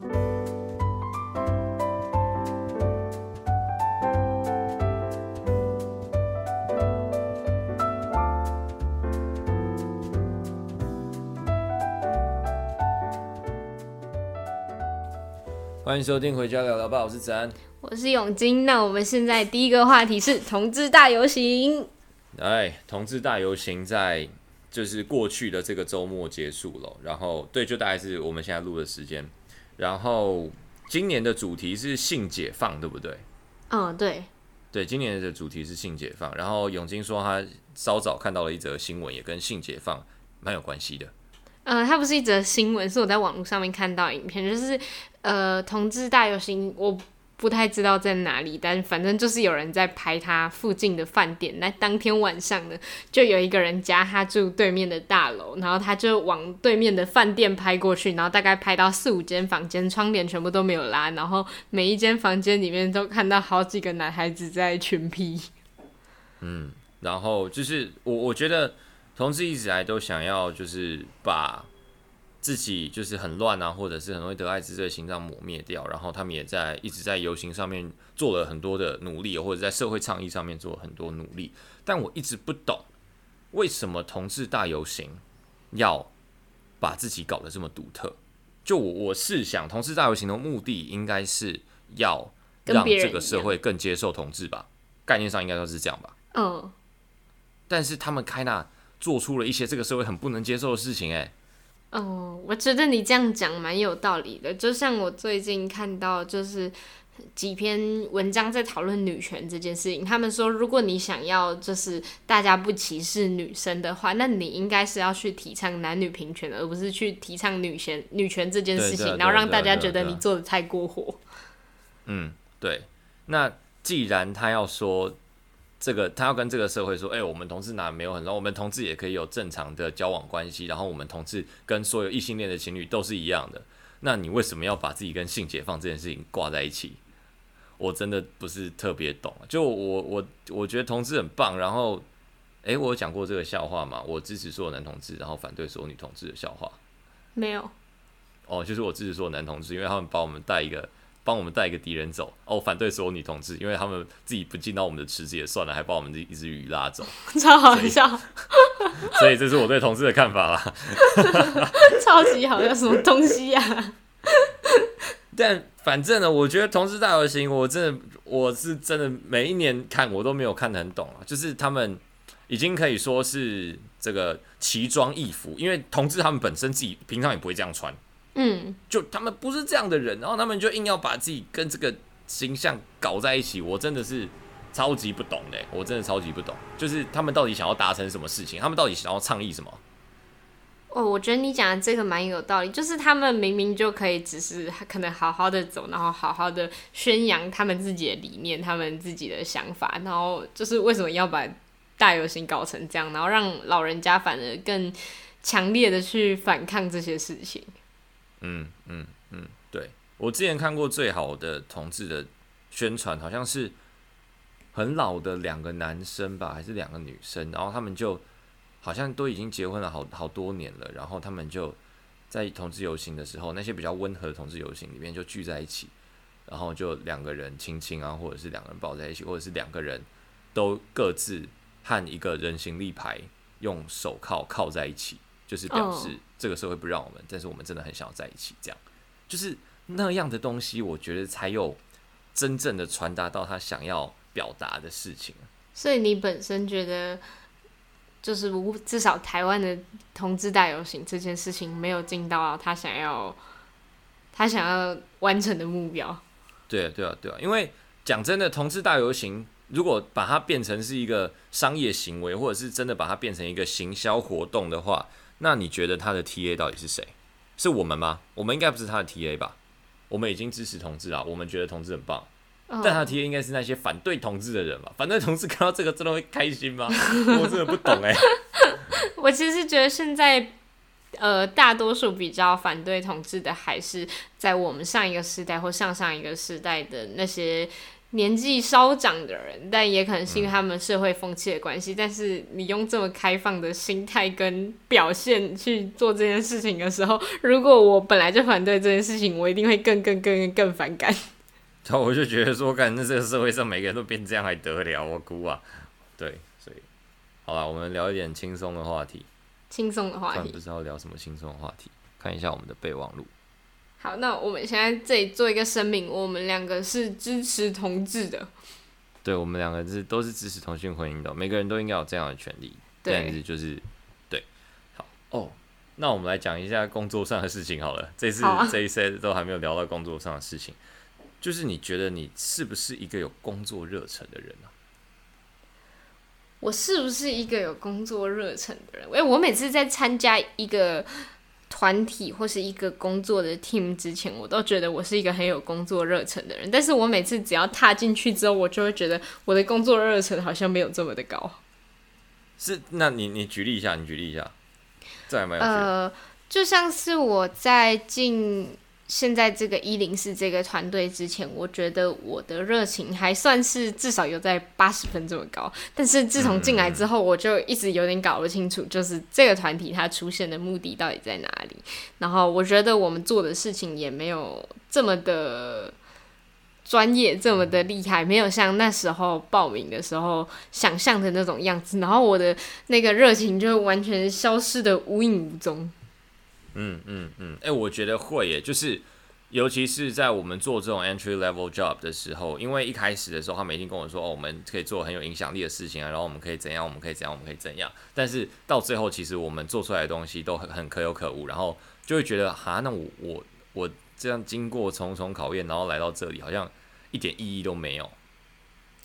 欢迎收听《回家聊聊吧》，我是子安，我是永金。那我们现在第一个话题是同志大游行。哎，同志大游行在就是过去的这个周末结束了，然后对，就大概是我们现在录的时间。然后今年的主题是性解放，对不对？嗯，对。对，今年的主题是性解放。然后永金说他稍早看到了一则新闻，也跟性解放蛮有关系的。呃，它不是一则新闻，是我在网络上面看到影片，就是呃，同志大游行，我不太知道在哪里，但反正就是有人在拍他附近的饭店。那当天晚上呢，就有一个人加他住对面的大楼，然后他就往对面的饭店拍过去，然后大概拍到四五间房间，窗帘全部都没有拉，然后每一间房间里面都看到好几个男孩子在群 P。嗯，然后就是我我觉得。同志一直来都想要，就是把自己就是很乱啊，或者是很容易得艾滋这个形象抹灭掉。然后他们也在一直在游行上面做了很多的努力，或者在社会倡议上面做了很多努力。但我一直不懂，为什么同志大游行要把自己搞得这么独特？就我我是想，同志大游行的目的应该是要让这个社会更接受同志吧？概念上应该都是这样吧？嗯。但是他们开那。做出了一些这个社会很不能接受的事情，哎，哦，我觉得你这样讲蛮有道理的。就像我最近看到，就是几篇文章在讨论女权这件事情。他们说，如果你想要就是大家不歧视女生的话，那你应该是要去提倡男女平权，而不是去提倡女权女权这件事情，然后让大家觉得你做的太过火。嗯，对。那既然他要说。这个他要跟这个社会说，哎、欸，我们同志哪没有很多，我们同志也可以有正常的交往关系，然后我们同志跟所有异性恋的情侣都是一样的。那你为什么要把自己跟性解放这件事情挂在一起？我真的不是特别懂。就我我我觉得同志很棒，然后，哎、欸，我有讲过这个笑话吗？我支持所有男同志，然后反对所有女同志的笑话。没有。哦，就是我支持所有男同志，因为他们把我们带一个。帮我们带一个敌人走哦，反对所有女同志，因为他们自己不进到我们的池子也算了，还把我们的一只鱼拉走，超好笑。所以，所以这是我对同志的看法啦。超级好笑，什么东西呀、啊？但反正呢，我觉得同志大游行，我真的我是真的每一年看我都没有看得很懂啊。就是他们已经可以说是这个奇装异服，因为同志他们本身自己平常也不会这样穿。嗯，就他们不是这样的人，然后他们就硬要把自己跟这个形象搞在一起，我真的是超级不懂嘞，我真的超级不懂，就是他们到底想要达成什么事情？他们到底想要倡议什么？哦，我觉得你讲的这个蛮有道理，就是他们明明就可以只是可能好好的走，然后好好的宣扬他们自己的理念、他们自己的想法，然后就是为什么要把大游行搞成这样，然后让老人家反而更强烈的去反抗这些事情？嗯嗯嗯，对，我之前看过最好的同志的宣传，好像是很老的两个男生吧，还是两个女生，然后他们就好像都已经结婚了好好多年了，然后他们就在同志游行的时候，那些比较温和的同志游行里面就聚在一起，然后就两个人亲亲啊，或者是两个人抱在一起，或者是两个人都各自和一个人形立牌用手铐铐在一起。就是表示这个社会不让我们，但是我们真的很想要在一起，这样就是那样的东西，我觉得才有真正的传达到他想要表达的事情。所以你本身觉得，就是无至少台湾的同志大游行这件事情没有尽到他想要他想要完成的目标。对啊，对啊，对啊，因为讲真的，同志大游行如果把它变成是一个商业行为，或者是真的把它变成一个行销活动的话。那你觉得他的 TA 到底是谁？是我们吗？我们应该不是他的 TA 吧？我们已经支持同志了，我们觉得同志很棒，哦、但他的 TA 应该是那些反对同志的人吧？反对同志看到这个真的会开心吗？我真的不懂哎、欸。我其实觉得现在，呃，大多数比较反对同志的，还是在我们上一个时代或上上一个时代的那些年纪稍长的人，但也可能是因为他们社会风气的关系。嗯、但是你用这么开放的心态跟表现去做这件事情的时候，如果我本来就反对这件事情，我一定会更更更更更反感。然 后我就觉得说，干，那这个社会上每个人都变这样还得了？我估啊，对，所以好了，我们聊一点轻松的话题。轻松的话题，不知道聊什么轻松的话题，看一下我们的备忘录。好，那我们现在这里做一个声明，我们两个是支持同志的。对，我们两个是都是支持同性婚姻的，每个人都应该有这样的权利。对，但是就是对，好哦。那我们来讲一下工作上的事情好了。这次、啊、这一些都还没有聊到工作上的事情，就是你觉得你是不是一个有工作热忱的人呢、啊？我是不是一个有工作热忱的人？哎，我每次在参加一个。团体或是一个工作的 team 之前，我都觉得我是一个很有工作热忱的人。但是我每次只要踏进去之后，我就会觉得我的工作热忱好像没有这么的高。是，那你你举例一下，你举例一下，这还蛮有趣。呃，就像是我在进。现在这个一零四这个团队之前，我觉得我的热情还算是至少有在八十分这么高。但是自从进来之后，我就一直有点搞不清楚，就是这个团体它出现的目的到底在哪里。然后我觉得我们做的事情也没有这么的专业，这么的厉害，没有像那时候报名的时候想象的那种样子。然后我的那个热情就完全消失的无影无踪。嗯嗯嗯，哎、我觉得会耶，就是尤其是在我们做这种 entry level job 的时候，因为一开始的时候，他们一定跟我说，哦，我们可以做很有影响力的事情啊，然后我们可以怎样，我们可以怎样，我们可以怎样。但是到最后，其实我们做出来的东西都很很可有可无，然后就会觉得，哈，那我我我这样经过重重考验，然后来到这里，好像一点意义都没有。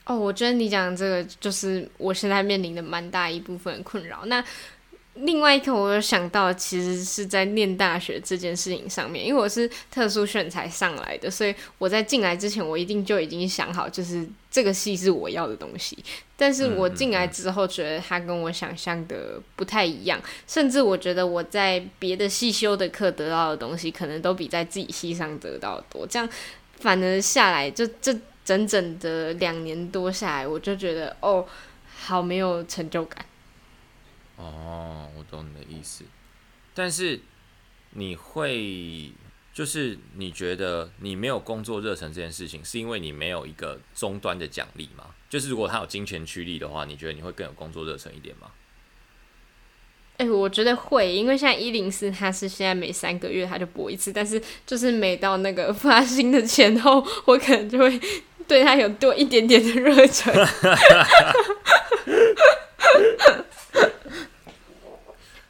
哦，我觉得你讲这个就是我现在面临的蛮大一部分困扰。那另外一个，我有想到，其实是在念大学这件事情上面，因为我是特殊选才上来的，所以我在进来之前，我一定就已经想好，就是这个系是我要的东西。但是我进来之后，觉得它跟我想象的不太一样，甚至我觉得我在别的系修的课得到的东西，可能都比在自己系上得到的多。这样反而下来，就这整整的两年多下来，我就觉得哦，好没有成就感。哦，我懂你的意思，但是你会就是你觉得你没有工作热忱这件事情，是因为你没有一个终端的奖励吗？就是如果他有金钱驱力的话，你觉得你会更有工作热忱一点吗？哎、欸，我觉得会，因为现在一零四它是现在每三个月它就播一次，但是就是每到那个发薪的前后，我可能就会对他有多一点点的热忱。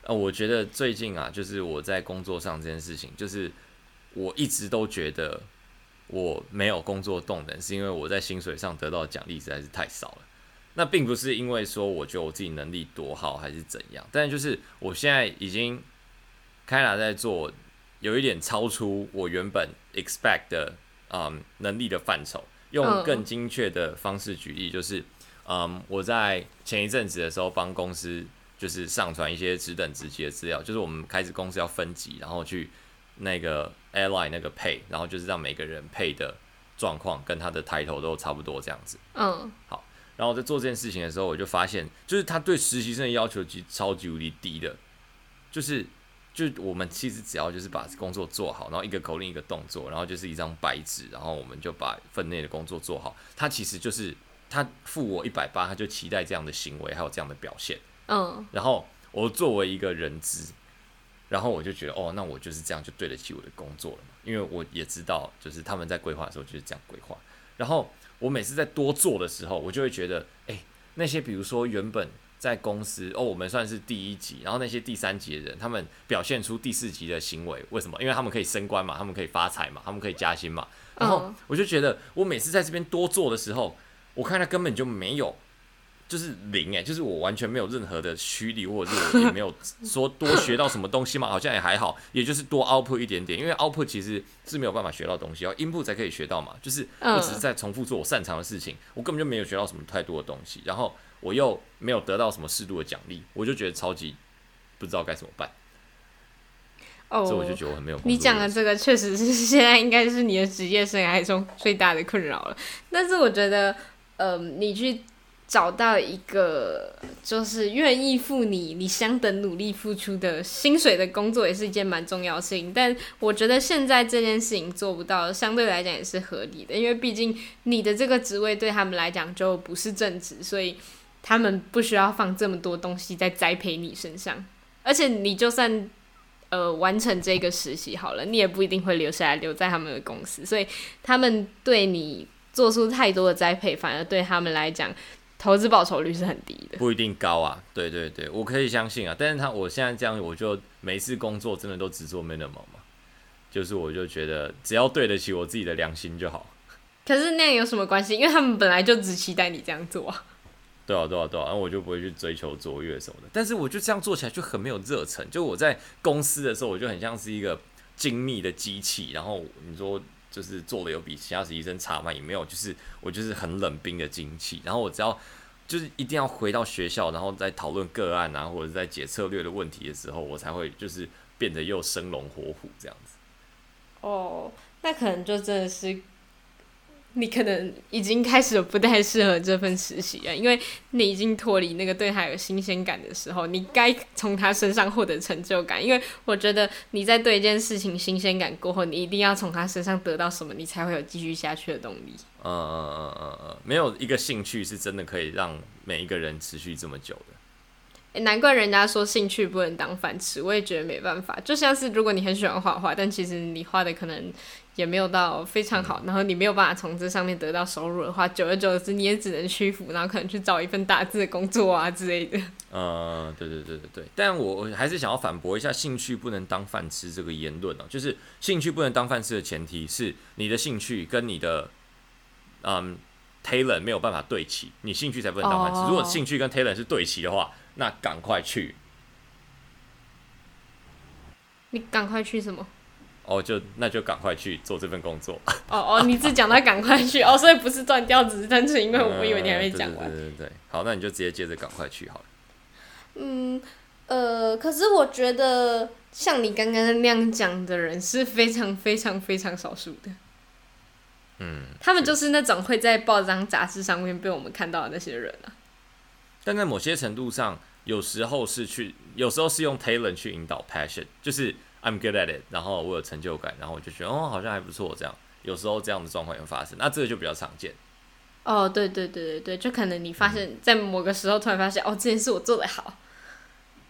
呃，我觉得最近啊，就是我在工作上这件事情，就是我一直都觉得我没有工作动能，是因为我在薪水上得到的奖励实在是太少了。那并不是因为说我觉得我自己能力多好还是怎样，但就是我现在已经开了在做，有一点超出我原本 expect 的嗯能力的范畴。用更精确的方式举例，就是嗯我在前一阵子的时候帮公司。就是上传一些职等职级的资料，就是我们开始公司要分级，然后去那个 airline 那个配，然后就是让每个人配的状况跟他的 title 都差不多这样子。嗯，好，然后在做这件事情的时候，我就发现，就是他对实习生的要求其实超级无敌低的，就是就我们其实只要就是把工作做好，然后一个口令一个动作，然后就是一张白纸，然后我们就把分内的工作做好。他其实就是他付我一百八，他就期待这样的行为还有这样的表现。嗯，然后我作为一个人资，然后我就觉得，哦，那我就是这样就对得起我的工作了嘛，因为我也知道，就是他们在规划的时候就是这样规划。然后我每次在多做的时候，我就会觉得，哎，那些比如说原本在公司，哦，我们算是第一级，然后那些第三级的人，他们表现出第四级的行为，为什么？因为他们可以升官嘛，他们可以发财嘛，他们可以加薪嘛。然后我就觉得，我每次在这边多做的时候，我看他根本就没有。就是零诶，就是我完全没有任何的虚力，或者是我 也没有说多学到什么东西嘛，好像也还好，也就是多 output 一点点，因为 output 其实是没有办法学到东西，要 input 才可以学到嘛。就是我只是在重复做我擅长的事情，我根本就没有学到什么太多的东西，然后我又没有得到什么适度的奖励，我就觉得超级不知道该怎么办。哦，所以我就觉得我很没有。你讲的这个确实是现在应该是你的职业生涯中最大的困扰了。但是我觉得，嗯、呃，你去。找到一个就是愿意付你你相等努力付出的薪水的工作，也是一件蛮重要的事情。但我觉得现在这件事情做不到，相对来讲也是合理的，因为毕竟你的这个职位对他们来讲就不是正职，所以他们不需要放这么多东西在栽培你身上。而且你就算呃完成这个实习好了，你也不一定会留下来留在他们的公司，所以他们对你做出太多的栽培，反而对他们来讲。投资报酬率是很低的，不一定高啊。对对对，我可以相信啊。但是他我现在这样，我就每一次工作真的都只做 minimum 嘛，就是我就觉得只要对得起我自己的良心就好。可是那样有什么关系？因为他们本来就只期待你这样做啊。对啊对啊对啊，然后我就不会去追求卓越什么的。但是我就这样做起来就很没有热忱。就我在公司的时候，我就很像是一个精密的机器。然后你说。就是做的有比其他实习生差吗？也没有，就是我就是很冷冰的精气。然后我只要就是一定要回到学校，然后再讨论个案啊，或者在解策略的问题的时候，我才会就是变得又生龙活虎这样子。哦，那可能就真的是。你可能已经开始不太适合这份实习了，因为你已经脱离那个对他有新鲜感的时候，你该从他身上获得成就感。因为我觉得你在对一件事情新鲜感过后，你一定要从他身上得到什么，你才会有继续下去的动力。嗯嗯嗯嗯嗯，没有一个兴趣是真的可以让每一个人持续这么久的。欸，难怪人家说兴趣不能当饭吃，我也觉得没办法。就像是如果你很喜欢画画，但其实你画的可能。也没有到非常好，然后你没有办法从这上面得到收入的话，久而久之你也只能屈服，然后可能去找一份打字的工作啊之类的。嗯，对对对对对，但我还是想要反驳一下“兴趣不能当饭吃”这个言论哦，就是兴趣不能当饭吃的前提是你的兴趣跟你的嗯 talent 没有办法对齐，你兴趣才不能当饭吃。Oh. 如果兴趣跟 talent 是对齐的话，那赶快去。你赶快去什么？哦，就那就赶快去做这份工作。哦哦，你只讲到赶快去哦，所以不是断掉，只是单纯因为我以为你还没讲完。对对对对，好，那你就直接接着赶快去好了。嗯呃，可是我觉得像你刚刚那样讲的人是非常非常非常少数的。嗯，他们就是那种会在报章杂志上面被我们看到的那些人啊。但在某些程度上，有时候是去，有时候是用 talent 去引导 passion，就是。I'm good at it，然后我有成就感，然后我就觉得哦，好像还不错。这样有时候这样的状况也会发生，那这个就比较常见。哦，对对对对对，就可能你发现，在某个时候突然发现，嗯、哦，这件事我做的好。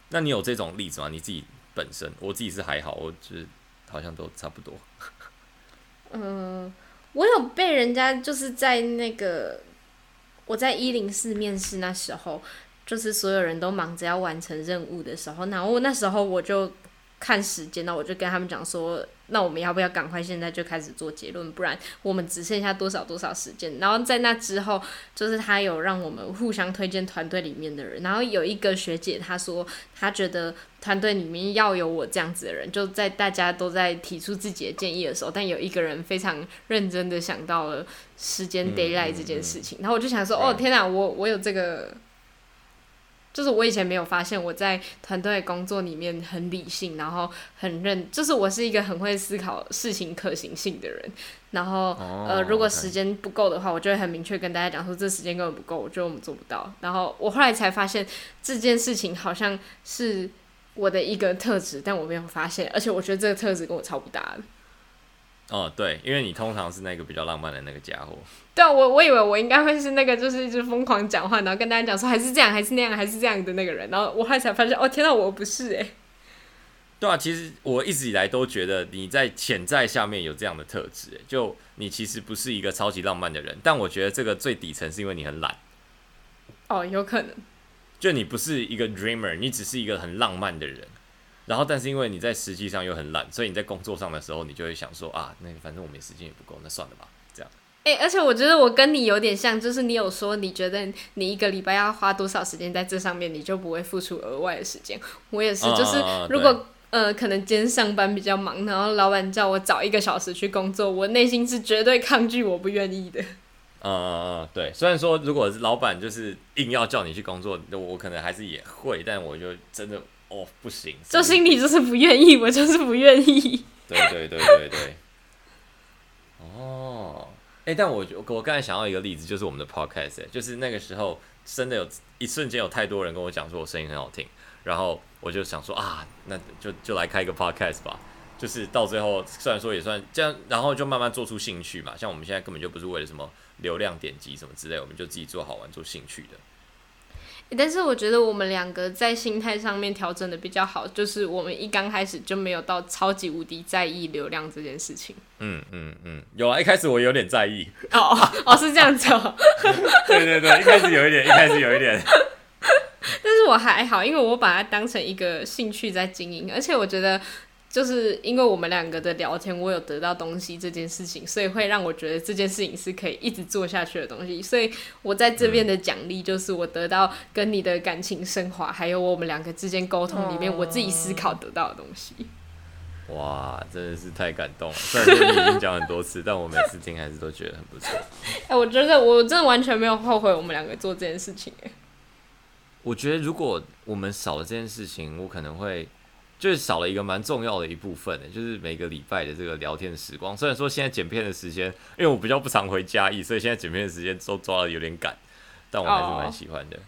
那你有这种例子吗？你自己本身，我自己是还好，我就是好像都差不多。嗯、呃，我有被人家就是在那个我在一零四面试那时候，就是所有人都忙着要完成任务的时候，然后那时候我就。看时间，那我就跟他们讲说，那我们要不要赶快现在就开始做结论？不然我们只剩下多少多少时间。然后在那之后，就是他有让我们互相推荐团队里面的人。然后有一个学姐她说，她觉得团队里面要有我这样子的人。就在大家都在提出自己的建议的时候，但有一个人非常认真的想到了时间 deadline 这件事情。然后我就想说，哦天哪，我我有这个。就是我以前没有发现，我在团队工作里面很理性，然后很认，就是我是一个很会思考事情可行性的人。然后、oh, 呃，如果时间不够的话，我就会很明确跟大家讲说，这时间根本不够，我觉得我们做不到。然后我后来才发现，这件事情好像是我的一个特质，但我没有发现，而且我觉得这个特质跟我超不搭的。哦，对，因为你通常是那个比较浪漫的那个家伙。对啊，我我以为我应该会是那个，就是一直疯狂讲话，然后跟大家讲说还是这样，还是那样，还是这样的那个人。然后我后来才发现，哦，天哪，我不是哎。对啊，其实我一直以来都觉得你在潜在下面有这样的特质，就你其实不是一个超级浪漫的人，但我觉得这个最底层是因为你很懒。哦，有可能。就你不是一个 dreamer，你只是一个很浪漫的人。然后，但是因为你在实际上又很懒，所以你在工作上的时候，你就会想说啊，那反正我没时间也不够，那算了吧，这样。哎、欸，而且我觉得我跟你有点像，就是你有说你觉得你一个礼拜要花多少时间在这上面，你就不会付出额外的时间。我也是，就是如果、嗯、呃可能今天上班比较忙，然后老板叫我早一个小时去工作，我内心是绝对抗拒，我不愿意的。嗯嗯嗯，对。虽然说如果是老板就是硬要叫你去工作，我可能还是也会，但我就真的。哦不行，就心里就是不愿意，我就是不愿意。对对对对对。哦，哎、欸，但我我刚才想到一个例子，就是我们的 podcast，就是那个时候真的有一瞬间有太多人跟我讲说我声音很好听，然后我就想说啊，那就就来开一个 podcast 吧。就是到最后，虽然说也算这样，然后就慢慢做出兴趣嘛。像我们现在根本就不是为了什么流量点击什么之类，我们就自己做好玩、做兴趣的。但是我觉得我们两个在心态上面调整的比较好，就是我们一刚开始就没有到超级无敌在意流量这件事情。嗯嗯嗯，有啊，一开始我有点在意。哦哦，是这样子哦。对对对，一开始有一点，一开始有一点。但是我还好，因为我把它当成一个兴趣在经营，而且我觉得。就是因为我们两个的聊天，我有得到东西这件事情，所以会让我觉得这件事情是可以一直做下去的东西。所以我在这边的奖励就是我得到跟你的感情升华，还有我们两个之间沟通里面我自己思考得到的东西。哇，真的是太感动了！虽然说你已经讲很多次，但我每次听还是都觉得很不错。哎、欸，我觉得我真的完全没有后悔我们两个做这件事情。哎，我觉得如果我们少了这件事情，我可能会。就是少了一个蛮重要的一部分的，就是每个礼拜的这个聊天的时光。虽然说现在剪片的时间，因为我比较不常回嘉义，所以现在剪片的时间都抓的有点赶，但我还是蛮喜欢的。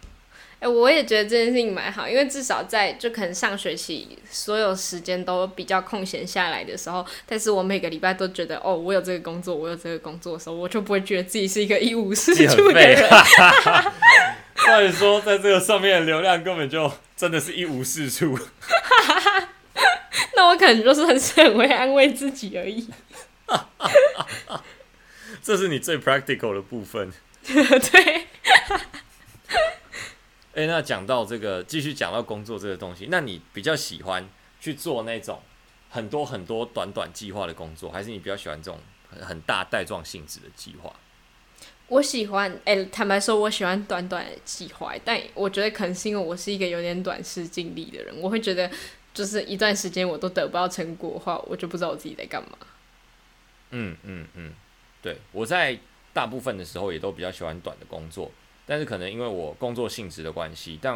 哎、我也觉得这件事情蛮好，因为至少在就可能上学期所有时间都比较空闲下来的时候，但是我每个礼拜都觉得哦，我有这个工作，我有这个工作的时候，我就不会觉得自己是一个一无是处的人。或者说，在这个上面的流量根本就真的是一无是处。那我可能就是很很会安慰自己而已。这是你最 practical 的部分。对。哎，那讲到这个，继续讲到工作这个东西，那你比较喜欢去做那种很多很多短短计划的工作，还是你比较喜欢这种很大带状性质的计划？我喜欢，哎、欸，坦白说，我喜欢短短的计划，但我觉得可能是因为我是一个有点短视近利的人，我会觉得，就是一段时间我都得不到成果的话，我就不知道我自己在干嘛。嗯嗯嗯，对，我在大部分的时候也都比较喜欢短的工作，但是可能因为我工作性质的关系，但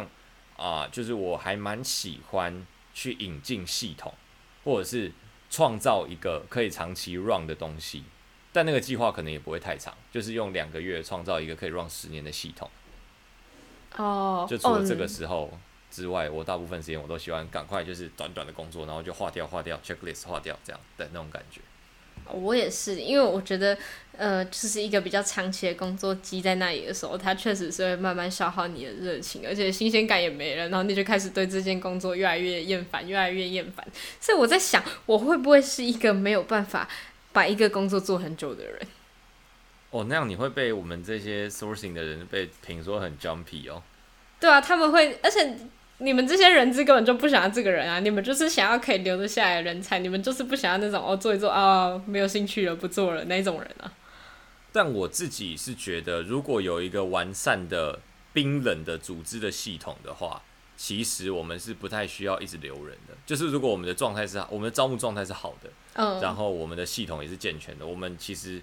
啊、呃，就是我还蛮喜欢去引进系统，或者是创造一个可以长期 run 的东西。但那个计划可能也不会太长，就是用两个月创造一个可以 run 十年的系统。哦、oh，就除了这个时候之外，我大部分时间我都喜欢赶快就是短短的工作，然后就划掉划掉 checklist 划掉这样的那种感觉。我也是，因为我觉得，呃，就是一个比较长期的工作积在那里的时候，它确实是会慢慢消耗你的热情，而且新鲜感也没了，然后你就开始对这件工作越来越厌烦，越来越厌烦。所以我在想，我会不会是一个没有办法。把一个工作做很久的人，哦，那样你会被我们这些 sourcing 的人被评说很 jumpy 哦。对啊，他们会，而且你们这些人资根本就不想要这个人啊，你们就是想要可以留得下来的人才，你们就是不想要那种哦做一做啊、哦、没有兴趣了不做了那种人啊。但我自己是觉得，如果有一个完善的冰冷的组织的系统的话，其实我们是不太需要一直留人的。就是如果我们的状态是好，我们的招募状态是好的。嗯，然后我们的系统也是健全的。我们其实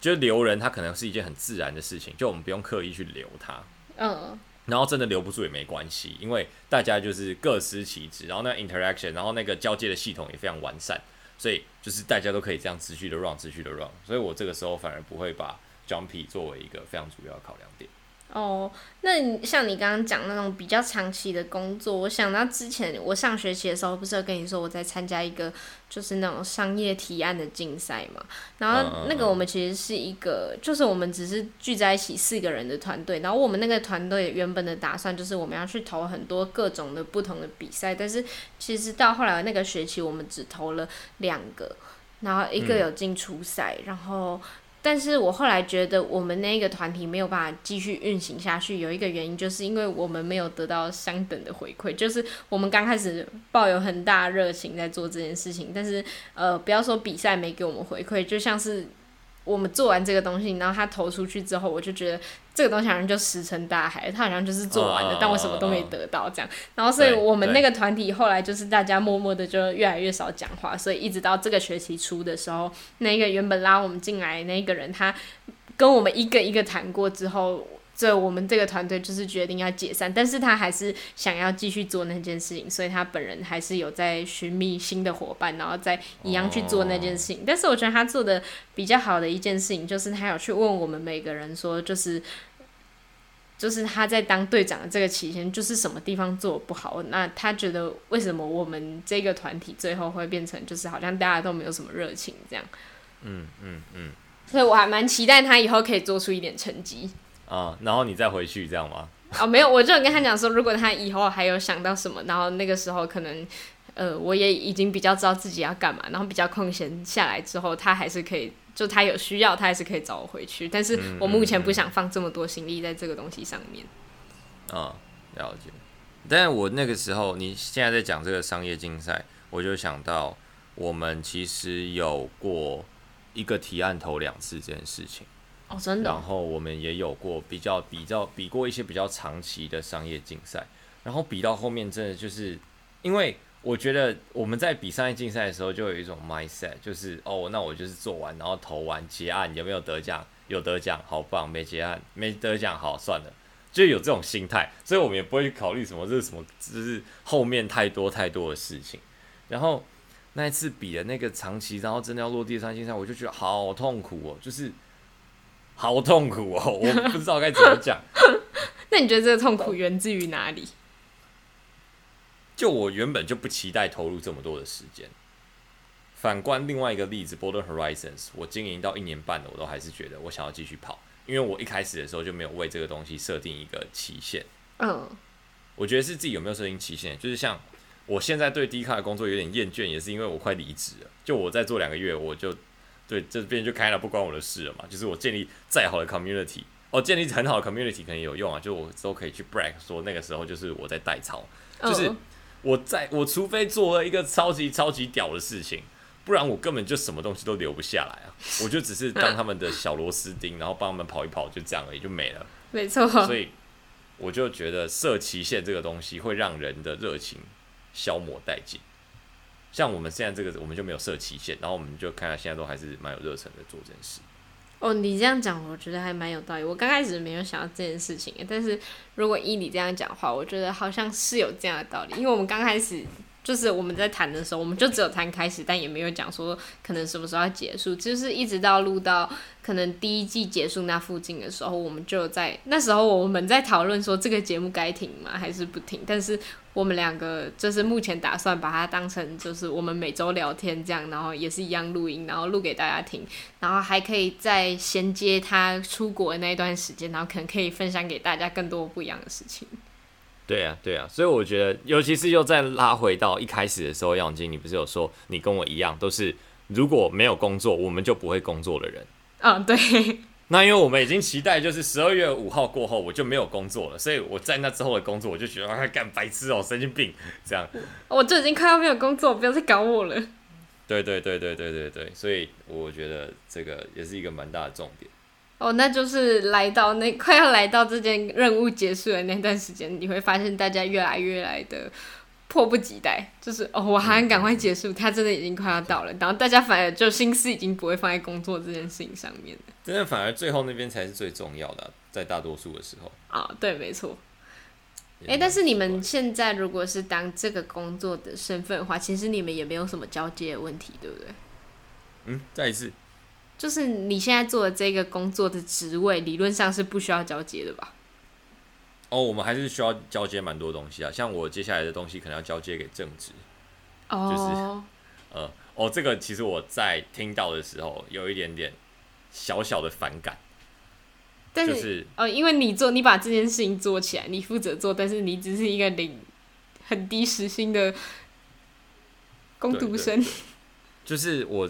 就留人，他可能是一件很自然的事情，就我们不用刻意去留他。嗯，然后真的留不住也没关系，因为大家就是各司其职，然后那 interaction，然后那个交接的系统也非常完善，所以就是大家都可以这样持续的 run，持续的 run。所以我这个时候反而不会把 jumpy 作为一个非常主要的考量点。哦，那你像你刚刚讲那种比较长期的工作，我想到之前我上学期的时候，不是有跟你说我在参加一个就是那种商业提案的竞赛嘛？然后那个我们其实是一个，就是我们只是聚在一起四个人的团队，然后我们那个团队原本的打算就是我们要去投很多各种的不同的比赛，但是其实到后来那个学期我们只投了两个，然后一个有进初赛，然后。但是我后来觉得我们那个团体没有办法继续运行下去，有一个原因就是因为我们没有得到相等的回馈。就是我们刚开始抱有很大热情在做这件事情，但是呃，不要说比赛没给我们回馈，就像是。我们做完这个东西，然后他投出去之后，我就觉得这个东西好像就石沉大海，他好像就是做完了，哦、但我什么都没得到这样。然后，所以我们那个团体后来就是大家默默的就越来越少讲话，所以一直到这个学期初的时候，那个原本拉我们进来那个人，他跟我们一个一个谈过之后，最后我们这个团队就是决定要解散，但是他还是想要继续做那件事情，所以他本人还是有在寻觅新的伙伴，然后再一样去做那件事情。Oh. 但是我觉得他做的比较好的一件事情，就是他有去问我们每个人说，就是就是他在当队长的这个期间，就是什么地方做不好，那他觉得为什么我们这个团体最后会变成就是好像大家都没有什么热情这样？嗯嗯嗯。所以我还蛮期待他以后可以做出一点成绩。啊，然后你再回去这样吗？哦，没有，我就跟他讲说，如果他以后还有想到什么，然后那个时候可能，呃，我也已经比较知道自己要干嘛，然后比较空闲下来之后，他还是可以，就他有需要，他还是可以找我回去。但是我目前不想放这么多心力在这个东西上面。啊、嗯，了解。但是我那个时候，你现在在讲这个商业竞赛，我就想到我们其实有过一个提案投两次这件事情。哦，真的。然后我们也有过比较比较比过一些比较长期的商业竞赛，然后比到后面真的就是，因为我觉得我们在比商业竞赛的时候就有一种 mindset，就是哦，那我就是做完然后投完结案，有没有得奖？有得奖，好棒；没结案，没得奖，好算了，就有这种心态，所以我们也不会去考虑什么这是什么，就是后面太多太多的事情。然后那一次比的那个长期，然后真的要落地的商业竞赛，我就觉得好痛苦哦，就是。好痛苦哦，我不知道该怎么讲。那你觉得这个痛苦源自于哪里？就我原本就不期待投入这么多的时间。反观另外一个例子，Border Horizons，我经营到一年半了，我都还是觉得我想要继续跑，因为我一开始的时候就没有为这个东西设定一个期限。嗯，我觉得是自己有没有设定期限，就是像我现在对 D 卡的工作有点厌倦，也是因为我快离职了。就我再做两个月，我就。对，这边就开了，不关我的事了嘛。就是我建立再好的 community，哦，建立很好的 community 可能有用啊。就我都可以去 brag 说那个时候就是我在代操，就是我在我除非做了一个超级超级屌的事情，不然我根本就什么东西都留不下来啊。我就只是当他们的小螺丝钉，然后帮他们跑一跑，就这样而已，就没了。没错。所以我就觉得设期限这个东西会让人的热情消磨殆尽。像我们现在这个，我们就没有设期限，然后我们就看看现在都还是蛮有热忱的做这件事。哦，你这样讲，我觉得还蛮有道理。我刚开始没有想到这件事情，但是如果依你这样讲话，我觉得好像是有这样的道理。因为我们刚开始。就是我们在谈的时候，我们就只有谈开始，但也没有讲说可能什么时候要结束。就是一直到录到可能第一季结束那附近的时候，我们就在那时候我们在讨论说这个节目该停吗还是不停。但是我们两个就是目前打算把它当成就是我们每周聊天这样，然后也是一样录音，然后录给大家听，然后还可以再衔接他出国的那一段时间，然后可能可以分享给大家更多不一样的事情。对啊，对啊，所以我觉得，尤其是又再拉回到一开始的时候，杨晶，你不是有说你跟我一样，都是如果没有工作，我们就不会工作的人。嗯、哦，对。那因为我们已经期待，就是十二月五号过后我就没有工作了，所以我在那之后的工作，我就觉得啊，干白痴哦，神经病这样。我就已经快要没有工作，不要再搞我了。对对对对对对对，所以我觉得这个也是一个蛮大的重点。哦，那就是来到那 快要来到这件任务结束的那段时间，你会发现大家越来越来的迫不及待，就是哦，我还赶快结束，他真的已经快要到了，然后大家反而就心思已经不会放在工作这件事情上面了，真的反而最后那边才是最重要的，在大多数的时候啊、哦，对，没错。哎、欸，但是你们现在如果是当这个工作的身份的话，其实你们也没有什么交接的问题，对不对？嗯，再一次。就是你现在做的这个工作的职位，理论上是不需要交接的吧？哦，我们还是需要交接蛮多东西啊，像我接下来的东西可能要交接给正职。哦。就是，呃，哦，这个其实我在听到的时候有一点点小小的反感。但是，就是，哦，因为你做，你把这件事情做起来，你负责做，但是你只是一个领很低时薪的工读生。就是我。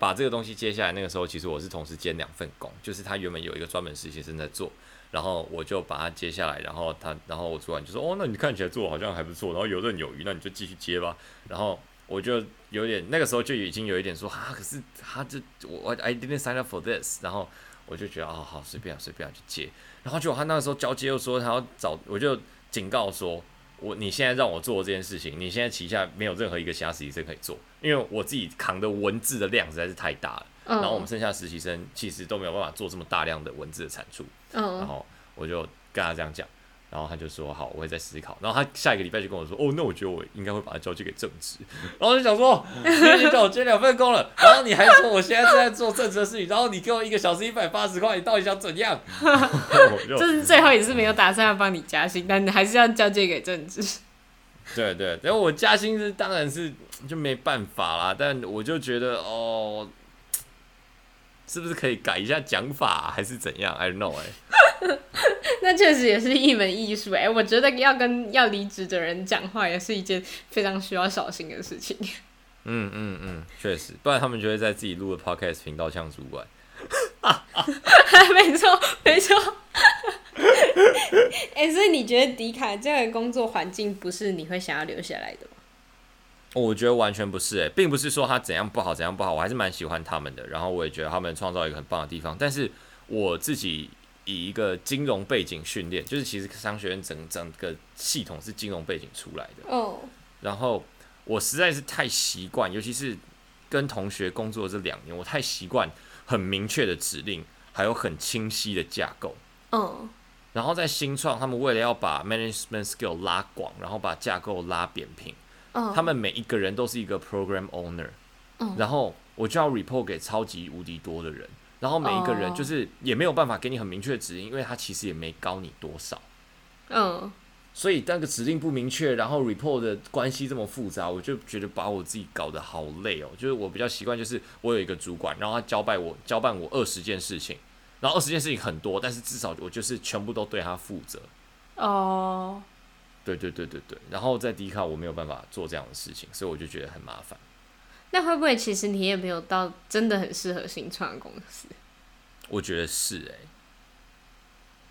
把这个东西接下来，那个时候其实我是同时兼两份工，就是他原本有一个专门实习生在做，然后我就把它接下来，然后他，然后我主管就说：“哦，那你看起来做好像还不错，然后游刃有余，那你就继续接吧。”然后我就有点那个时候就已经有一点说：“啊，可是他这我 I didn't sign up for this。”然后我就觉得：“哦，好，随便啊随便啊去接。”然后就他那个时候交接又说他要找，我就警告说。我你现在让我做这件事情，你现在旗下没有任何一个其他实习生可以做，因为我自己扛的文字的量实在是太大了。嗯。然后我们剩下实习生其实都没有办法做这么大量的文字的产出。嗯。然后我就跟他这样讲。然后他就说好，我会再思考。然后他下一个礼拜就跟我说，哦，那我觉得我应该会把它交接给正职。然后我就想说，你已经叫我接两份工了，然后你还说我现在正在做正职的事情，然后你给我一个小时一百八十块，你到底想怎样？就是最后也是没有打算要帮你加薪，但你还是要交接给正职。对对，然后我加薪是当然是就没办法啦，但我就觉得哦。是不是可以改一下讲法，啊，还是怎样？I don't know 哎、欸，那确实也是一门艺术哎。我觉得要跟要离职的人讲话，也是一件非常需要小心的事情。嗯嗯嗯，确实，不然他们就会在自己录的 podcast 频道呛主管。没错没错。哎、欸，所以你觉得迪卡这样的工作环境不是你会想要留下来的吗？我觉得完全不是诶，并不是说他怎样不好怎样不好，我还是蛮喜欢他们的。然后我也觉得他们创造一个很棒的地方。但是我自己以一个金融背景训练，就是其实商学院整整个系统是金融背景出来的。哦。然后我实在是太习惯，尤其是跟同学工作这两年，我太习惯很明确的指令，还有很清晰的架构。嗯。然后在新创，他们为了要把 management skill 拉广，然后把架构拉扁平。Oh. 他们每一个人都是一个 program owner，oh. 然后我就要 report 给超级无敌多的人，然后每一个人就是也没有办法给你很明确的指令，因为他其实也没高你多少，oh. 所以那个指令不明确，然后 report 的关系这么复杂，我就觉得把我自己搞得好累哦。就是我比较习惯，就是我有一个主管，然后他交办我交办我二十件事情，然后二十件事情很多，但是至少我就是全部都对他负责。哦。Oh. 对对对对对，然后在迪卡我没有办法做这样的事情，所以我就觉得很麻烦。那会不会其实你也没有到真的很适合新创公司？我觉得是哎、欸，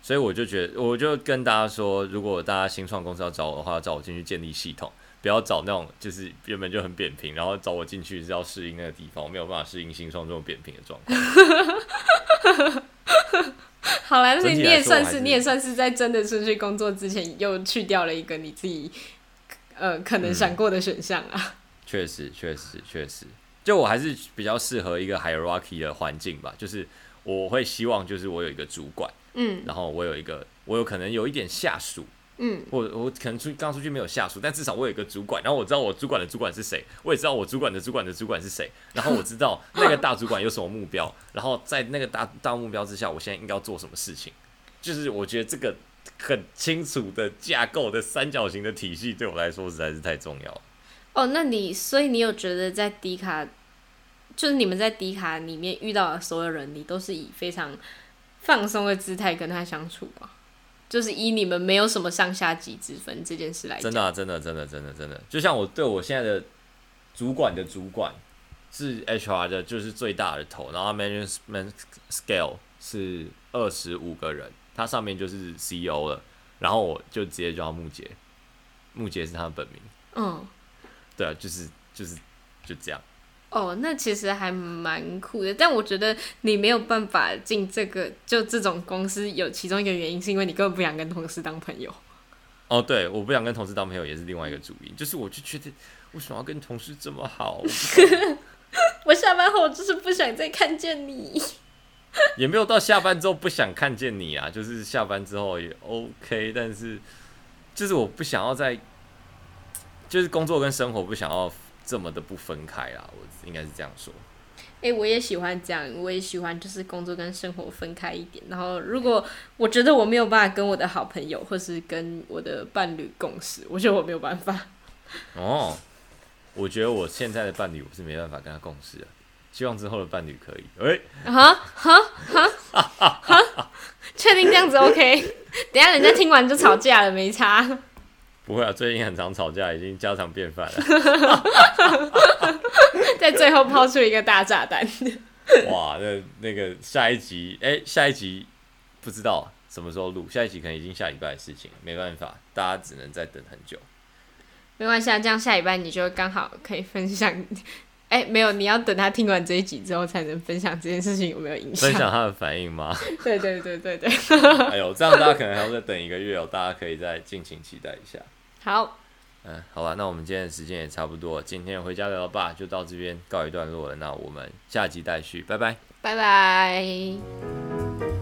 所以我就觉得，我就跟大家说，如果大家新创公司要找我的话，要找我进去建立系统，不要找那种就是原本就很扁平，然后找我进去是要适应那个地方，我没有办法适应新创这种扁平的状况。好啦，所以你也算是，是你也算是在真的出去工作之前，又去掉了一个你自己呃可能想过的选项啊。确、嗯、实，确实，确实，就我还是比较适合一个 hierarchy 的环境吧。就是我会希望，就是我有一个主管，嗯，然后我有一个，我有可能有一点下属。嗯，我我可能出刚出去没有下属，但至少我有一个主管，然后我知道我主管的主管是谁，我也知道我主管的主管的主管是谁，然后我知道 那个大主管有什么目标，然后在那个大大目标之下，我现在应该要做什么事情，就是我觉得这个很清楚的架构的三角形的体系对我来说实在是太重要了。哦，那你所以你有觉得在迪卡，就是你们在迪卡里面遇到的所有人，你都是以非常放松的姿态跟他相处吗？就是以你们没有什么上下级之分这件事来讲，真的、啊，真的，真的，真的，真的，就像我对我现在的主管的主管是 HR 的，就是最大的头，然后 management scale 是二十五个人，他上面就是 CEO 了，然后我就直接叫他木杰，木杰是他的本名，嗯，对啊，就是就是就这样。哦，那其实还蛮酷的，但我觉得你没有办法进这个就这种公司，有其中一个原因是因为你根本不想跟同事当朋友。哦，对，我不想跟同事当朋友也是另外一个主因，就是我就觉得为什么要跟同事这么好？我，我下班后就是不想再看见你，也没有到下班之后不想看见你啊，就是下班之后也 OK，但是就是我不想要再，就是工作跟生活不想要。这么的不分开啦，我应该是这样说。哎、欸，我也喜欢这样，我也喜欢就是工作跟生活分开一点。然后，如果我觉得我没有办法跟我的好朋友或是跟我的伴侣共事，我觉得我没有办法。哦，我觉得我现在的伴侣我是没办法跟他共事的，希望之后的伴侣可以。哎，哈哈哈哈，确定这样子 OK？等下人家听完就吵架了，没差。不会啊，最近很常吵架，已经家常便饭了。在最后抛出一个大炸弹。哇，那那个下一集，哎、欸，下一集不知道什么时候录，下一集可能已经下礼拜的事情了，没办法，大家只能再等很久。没关系啊，这样下礼拜你就刚好可以分享。哎、欸，没有，你要等他听完这一集之后才能分享这件事情有没有影响？分享他的反应吗？对对对对对。哎呦，这样大家可能还要再等一个月哦，大家可以再敬请期待一下。好，嗯，好吧，那我们今天的时间也差不多，今天回家聊聊吧，就到这边告一段落了。那我们下集待续，拜拜，拜拜。